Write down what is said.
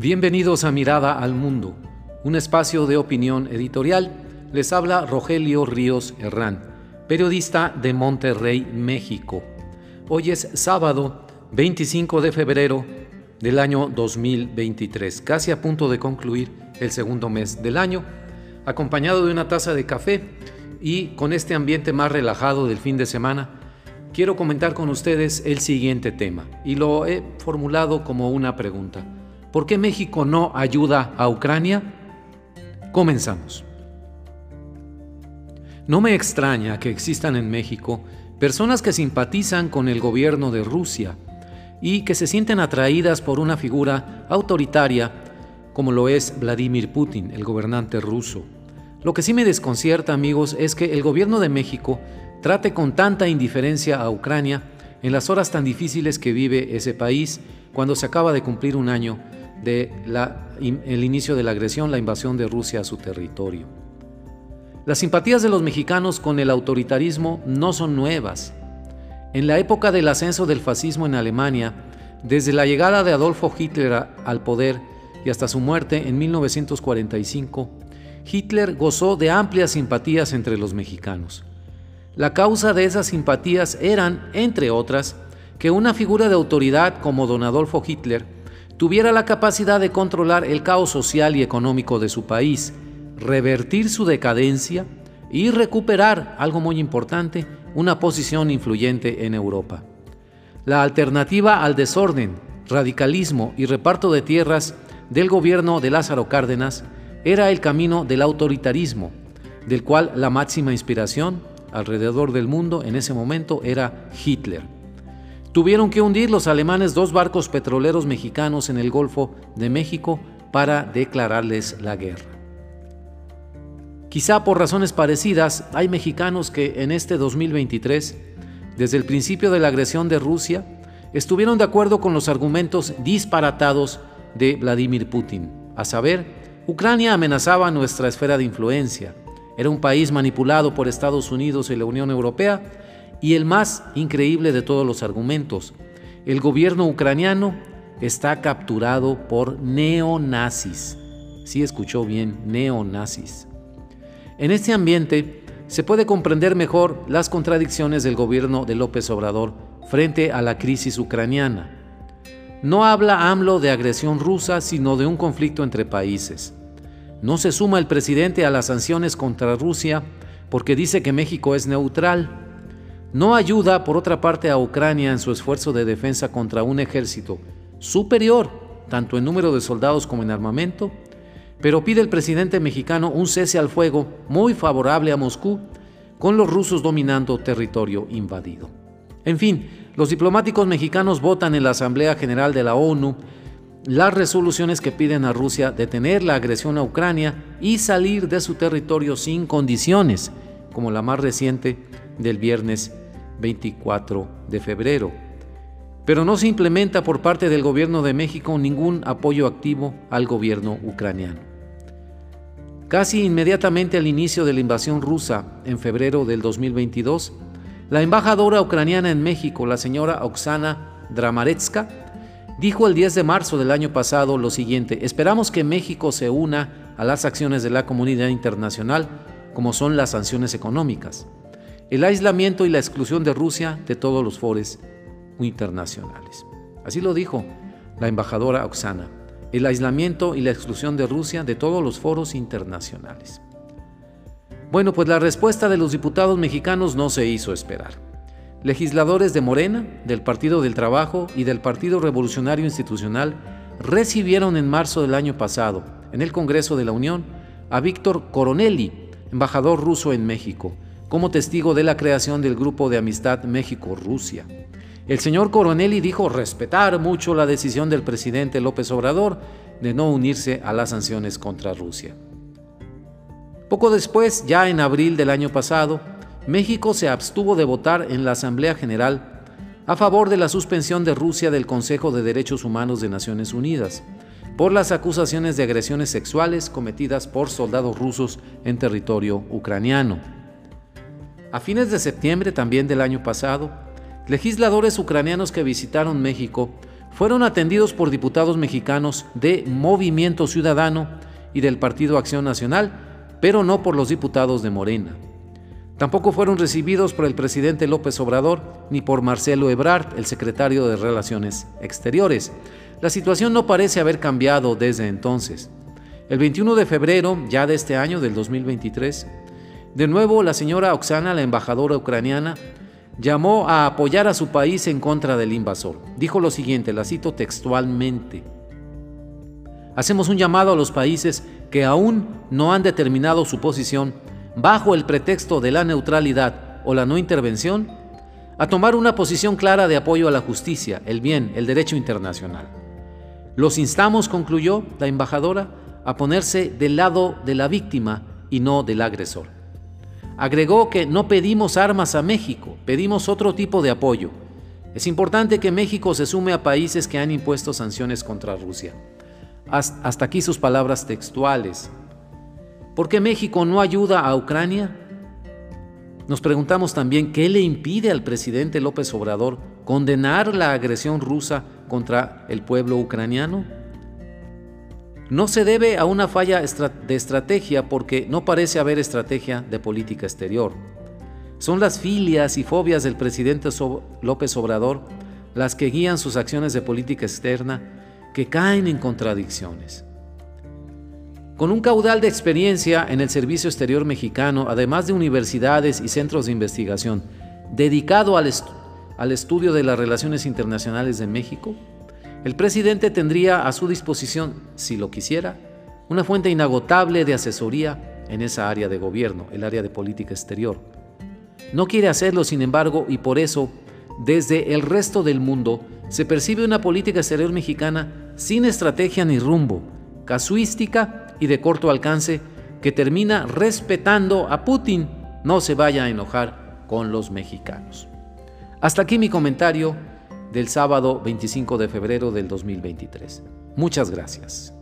Bienvenidos a Mirada al Mundo, un espacio de opinión editorial. Les habla Rogelio Ríos Herrán, periodista de Monterrey, México. Hoy es sábado 25 de febrero del año 2023, casi a punto de concluir el segundo mes del año, acompañado de una taza de café y con este ambiente más relajado del fin de semana, quiero comentar con ustedes el siguiente tema y lo he formulado como una pregunta. ¿Por qué México no ayuda a Ucrania? Comenzamos. No me extraña que existan en México personas que simpatizan con el gobierno de Rusia y que se sienten atraídas por una figura autoritaria como lo es Vladimir Putin, el gobernante ruso. Lo que sí me desconcierta, amigos, es que el gobierno de México trate con tanta indiferencia a Ucrania en las horas tan difíciles que vive ese país cuando se acaba de cumplir un año de el inicio de la agresión, la invasión de Rusia a su territorio. Las simpatías de los mexicanos con el autoritarismo no son nuevas. En la época del ascenso del fascismo en Alemania, desde la llegada de Adolfo Hitler al poder y hasta su muerte en 1945, Hitler gozó de amplias simpatías entre los mexicanos. La causa de esas simpatías eran, entre otras, que una figura de autoridad como don Adolfo Hitler tuviera la capacidad de controlar el caos social y económico de su país, revertir su decadencia y recuperar, algo muy importante, una posición influyente en Europa. La alternativa al desorden, radicalismo y reparto de tierras del gobierno de Lázaro Cárdenas era el camino del autoritarismo, del cual la máxima inspiración alrededor del mundo en ese momento era Hitler. Tuvieron que hundir los alemanes dos barcos petroleros mexicanos en el Golfo de México para declararles la guerra. Quizá por razones parecidas, hay mexicanos que en este 2023, desde el principio de la agresión de Rusia, estuvieron de acuerdo con los argumentos disparatados de Vladimir Putin, a saber, Ucrania amenazaba nuestra esfera de influencia, era un país manipulado por Estados Unidos y la Unión Europea y el más increíble de todos los argumentos, el gobierno ucraniano está capturado por neonazis. Sí escuchó bien, neonazis. En este ambiente se puede comprender mejor las contradicciones del gobierno de López Obrador frente a la crisis ucraniana. No habla AMLO de agresión rusa, sino de un conflicto entre países. No se suma el presidente a las sanciones contra Rusia porque dice que México es neutral no ayuda, por otra parte, a Ucrania en su esfuerzo de defensa contra un ejército superior, tanto en número de soldados como en armamento, pero pide el presidente mexicano un cese al fuego muy favorable a Moscú, con los rusos dominando territorio invadido. En fin, los diplomáticos mexicanos votan en la Asamblea General de la ONU las resoluciones que piden a Rusia detener la agresión a Ucrania y salir de su territorio sin condiciones, como la más reciente del viernes 24 de febrero. Pero no se implementa por parte del gobierno de México ningún apoyo activo al gobierno ucraniano. Casi inmediatamente al inicio de la invasión rusa, en febrero del 2022, la embajadora ucraniana en México, la señora Oksana Dramaretska, dijo el 10 de marzo del año pasado lo siguiente, esperamos que México se una a las acciones de la comunidad internacional, como son las sanciones económicas el aislamiento y la exclusión de Rusia de todos los foros internacionales. Así lo dijo la embajadora Oksana, el aislamiento y la exclusión de Rusia de todos los foros internacionales. Bueno, pues la respuesta de los diputados mexicanos no se hizo esperar. Legisladores de Morena, del Partido del Trabajo y del Partido Revolucionario Institucional recibieron en marzo del año pasado, en el Congreso de la Unión, a Víctor Coronelli, embajador ruso en México, como testigo de la creación del Grupo de Amistad México-Rusia. El señor Coronelli dijo respetar mucho la decisión del presidente López Obrador de no unirse a las sanciones contra Rusia. Poco después, ya en abril del año pasado, México se abstuvo de votar en la Asamblea General a favor de la suspensión de Rusia del Consejo de Derechos Humanos de Naciones Unidas por las acusaciones de agresiones sexuales cometidas por soldados rusos en territorio ucraniano. A fines de septiembre también del año pasado, legisladores ucranianos que visitaron México fueron atendidos por diputados mexicanos de Movimiento Ciudadano y del Partido Acción Nacional, pero no por los diputados de Morena. Tampoco fueron recibidos por el presidente López Obrador ni por Marcelo Ebrard, el secretario de Relaciones Exteriores. La situación no parece haber cambiado desde entonces. El 21 de febrero, ya de este año, del 2023, de nuevo la señora Oksana, la embajadora ucraniana, llamó a apoyar a su país en contra del invasor. Dijo lo siguiente, la cito textualmente. Hacemos un llamado a los países que aún no han determinado su posición bajo el pretexto de la neutralidad o la no intervención, a tomar una posición clara de apoyo a la justicia, el bien, el derecho internacional. Los instamos, concluyó la embajadora, a ponerse del lado de la víctima y no del agresor. Agregó que no pedimos armas a México, pedimos otro tipo de apoyo. Es importante que México se sume a países que han impuesto sanciones contra Rusia. Hasta aquí sus palabras textuales. ¿Por qué México no ayuda a Ucrania? Nos preguntamos también qué le impide al presidente López Obrador condenar la agresión rusa contra el pueblo ucraniano. No se debe a una falla de estrategia porque no parece haber estrategia de política exterior. Son las filias y fobias del presidente López Obrador las que guían sus acciones de política externa que caen en contradicciones. Con un caudal de experiencia en el servicio exterior mexicano, además de universidades y centros de investigación, dedicado al, estudio de las relaciones internacionales de México, el presidente tendría a su disposición, si lo quisiera, una fuente inagotable de asesoría en esa área de gobierno, el área de política exterior. No quiere hacerlo, sin embargo, y por eso, desde el resto del mundo, se percibe una política exterior mexicana sin estrategia ni rumbo, casuística y de corto alcance que termina respetando a Putin. No se vaya a enojar con los mexicanos. Hasta aquí mi comentario del sábado 25 de febrero del 2023. Muchas gracias.